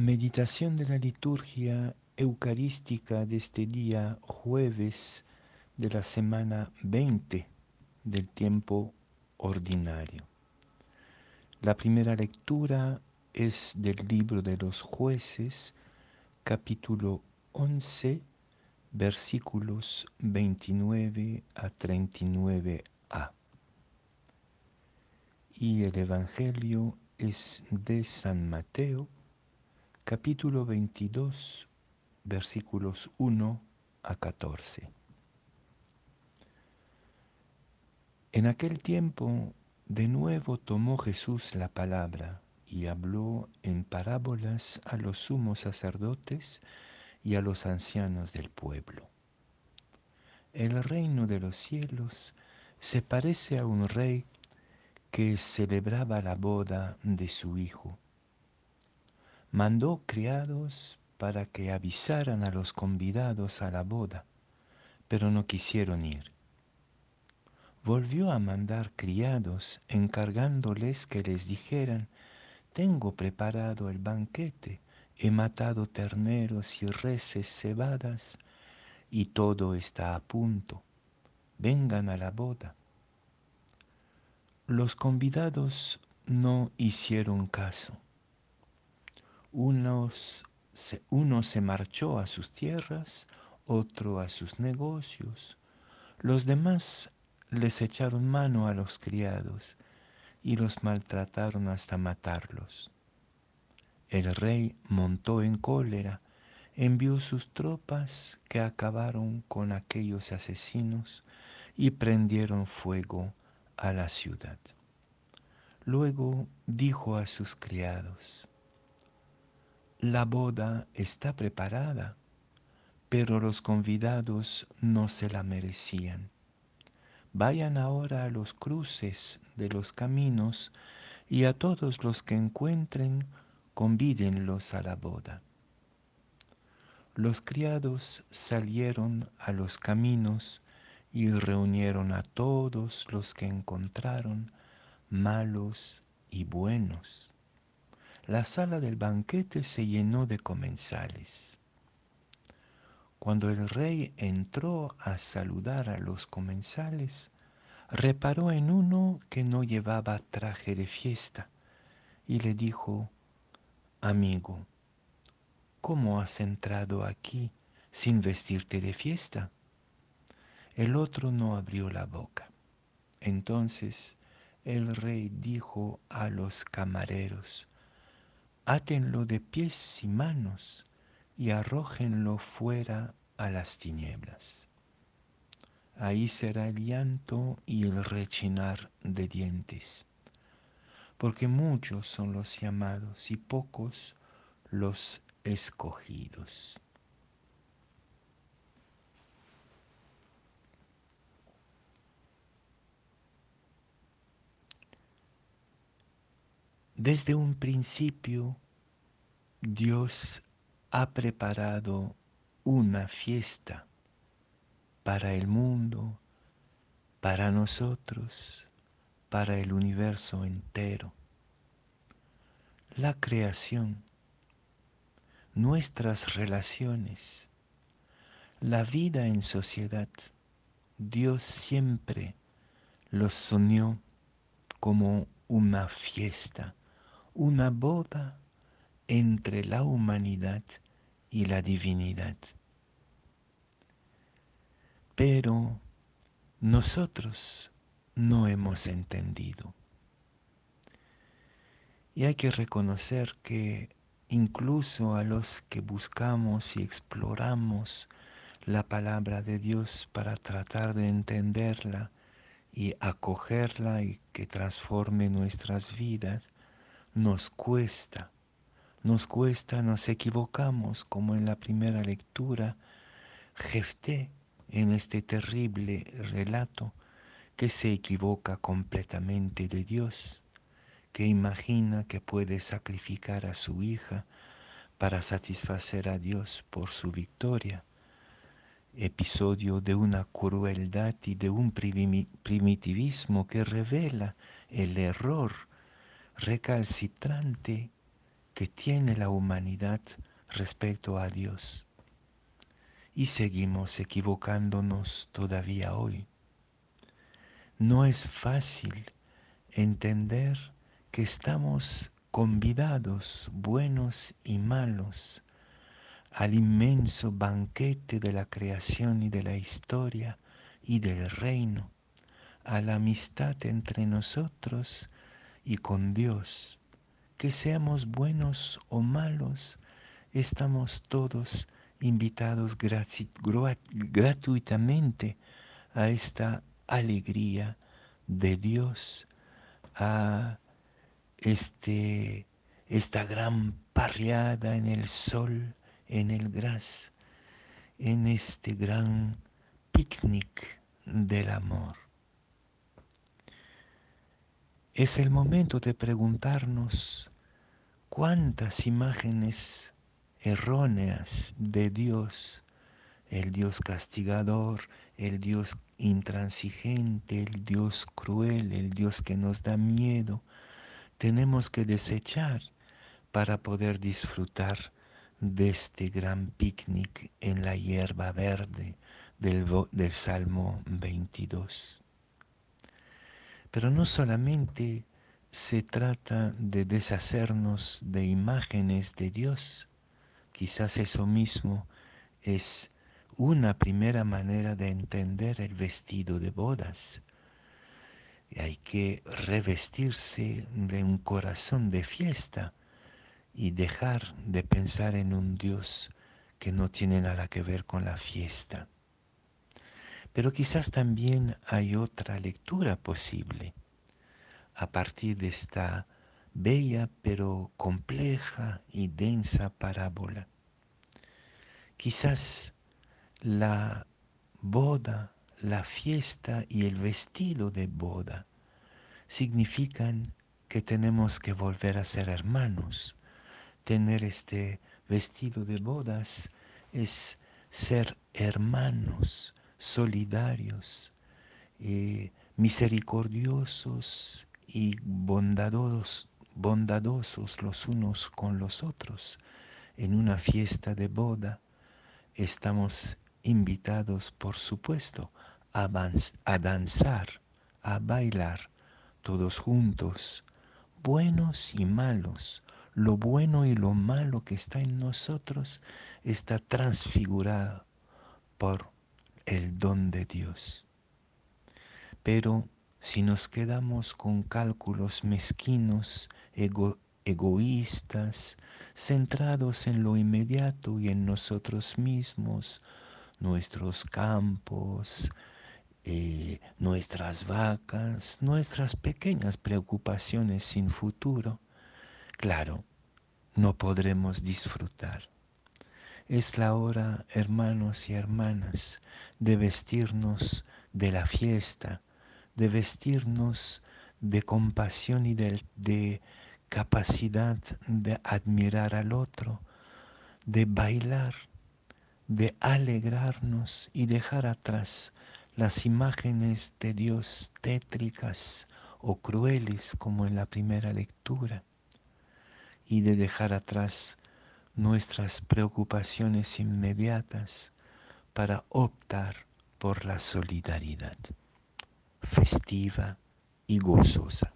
Meditación de la liturgia eucarística de este día jueves de la semana 20 del tiempo ordinario. La primera lectura es del libro de los jueces, capítulo 11, versículos 29 a 39a. Y el Evangelio es de San Mateo, capítulo 22, versículos 1 a 14. En aquel tiempo, de nuevo tomó Jesús la palabra y habló en parábolas a los sumos sacerdotes y a los ancianos del pueblo. El reino de los cielos se parece a un rey que celebraba la boda de su hijo mandó criados para que avisaran a los convidados a la boda, pero no quisieron ir. Volvió a mandar criados encargándoles que les dijeran, tengo preparado el banquete, he matado terneros y reses cebadas, y todo está a punto. Vengan a la boda. Los convidados no hicieron caso unos, uno se marchó a sus tierras, otro a sus negocios. Los demás les echaron mano a los criados y los maltrataron hasta matarlos. El rey montó en cólera, envió sus tropas que acabaron con aquellos asesinos y prendieron fuego a la ciudad. Luego dijo a sus criados, la boda está preparada, pero los convidados no se la merecían. Vayan ahora a los cruces de los caminos y a todos los que encuentren, convídenlos a la boda. Los criados salieron a los caminos y reunieron a todos los que encontraron, malos y buenos la sala del banquete se llenó de comensales. Cuando el rey entró a saludar a los comensales, reparó en uno que no llevaba traje de fiesta y le dijo, Amigo, ¿cómo has entrado aquí sin vestirte de fiesta? El otro no abrió la boca. Entonces el rey dijo a los camareros, átenlo de pies y manos y arrójenlo fuera a las tinieblas. Ahí será el llanto y el rechinar de dientes, porque muchos son los llamados y pocos los escogidos. Desde un principio, Dios ha preparado una fiesta para el mundo, para nosotros, para el universo entero. La creación, nuestras relaciones, la vida en sociedad, Dios siempre los soñó como una fiesta una boda entre la humanidad y la divinidad. Pero nosotros no hemos entendido. Y hay que reconocer que incluso a los que buscamos y exploramos la palabra de Dios para tratar de entenderla y acogerla y que transforme nuestras vidas, nos cuesta, nos cuesta, nos equivocamos, como en la primera lectura, Jefté, en este terrible relato, que se equivoca completamente de Dios, que imagina que puede sacrificar a su hija para satisfacer a Dios por su victoria. Episodio de una crueldad y de un primitivismo que revela el error recalcitrante que tiene la humanidad respecto a Dios. Y seguimos equivocándonos todavía hoy. No es fácil entender que estamos convidados, buenos y malos, al inmenso banquete de la creación y de la historia y del reino, a la amistad entre nosotros y con Dios. Que seamos buenos o malos, estamos todos invitados gratuitamente a esta alegría de Dios, a este, esta gran parriada en el sol, en el gras, en este gran picnic del amor. Es el momento de preguntarnos cuántas imágenes erróneas de Dios, el Dios castigador, el Dios intransigente, el Dios cruel, el Dios que nos da miedo, tenemos que desechar para poder disfrutar de este gran picnic en la hierba verde del, del Salmo 22. Pero no solamente se trata de deshacernos de imágenes de Dios, quizás eso mismo es una primera manera de entender el vestido de bodas. hay que revestirse de un corazón de fiesta y dejar de pensar en un Dios que no tiene nada que ver con la fiesta. Pero quizás también hay otra lectura posible a partir de esta bella pero compleja y densa parábola. Quizás la boda, la fiesta y el vestido de boda significan que tenemos que volver a ser hermanos, tener este vestido de bodas es ser hermanos, solidarios, eh, misericordiosos y bondadosos, bondadosos los unos con los otros. En una fiesta de boda estamos invitados, por supuesto, a, a danzar, a bailar, todos juntos, buenos y malos, lo bueno y lo malo que está en nosotros está transfigurado por el don de Dios. Pero si nos quedamos con cálculos mezquinos, egoístas, centrados en lo inmediato y en nosotros mismos, nuestros campos, eh, nuestras vacas, nuestras pequeñas preocupaciones sin futuro, claro, no podremos disfrutar. Es la hora, hermanos y hermanas, de vestirnos de la fiesta, de vestirnos de compasión y de, de capacidad de admirar al otro, de bailar, de alegrarnos y dejar atrás las imágenes de Dios tétricas o crueles como en la primera lectura y de dejar atrás nuestras preocupaciones inmediatas para optar por la solidaridad festiva y gozosa.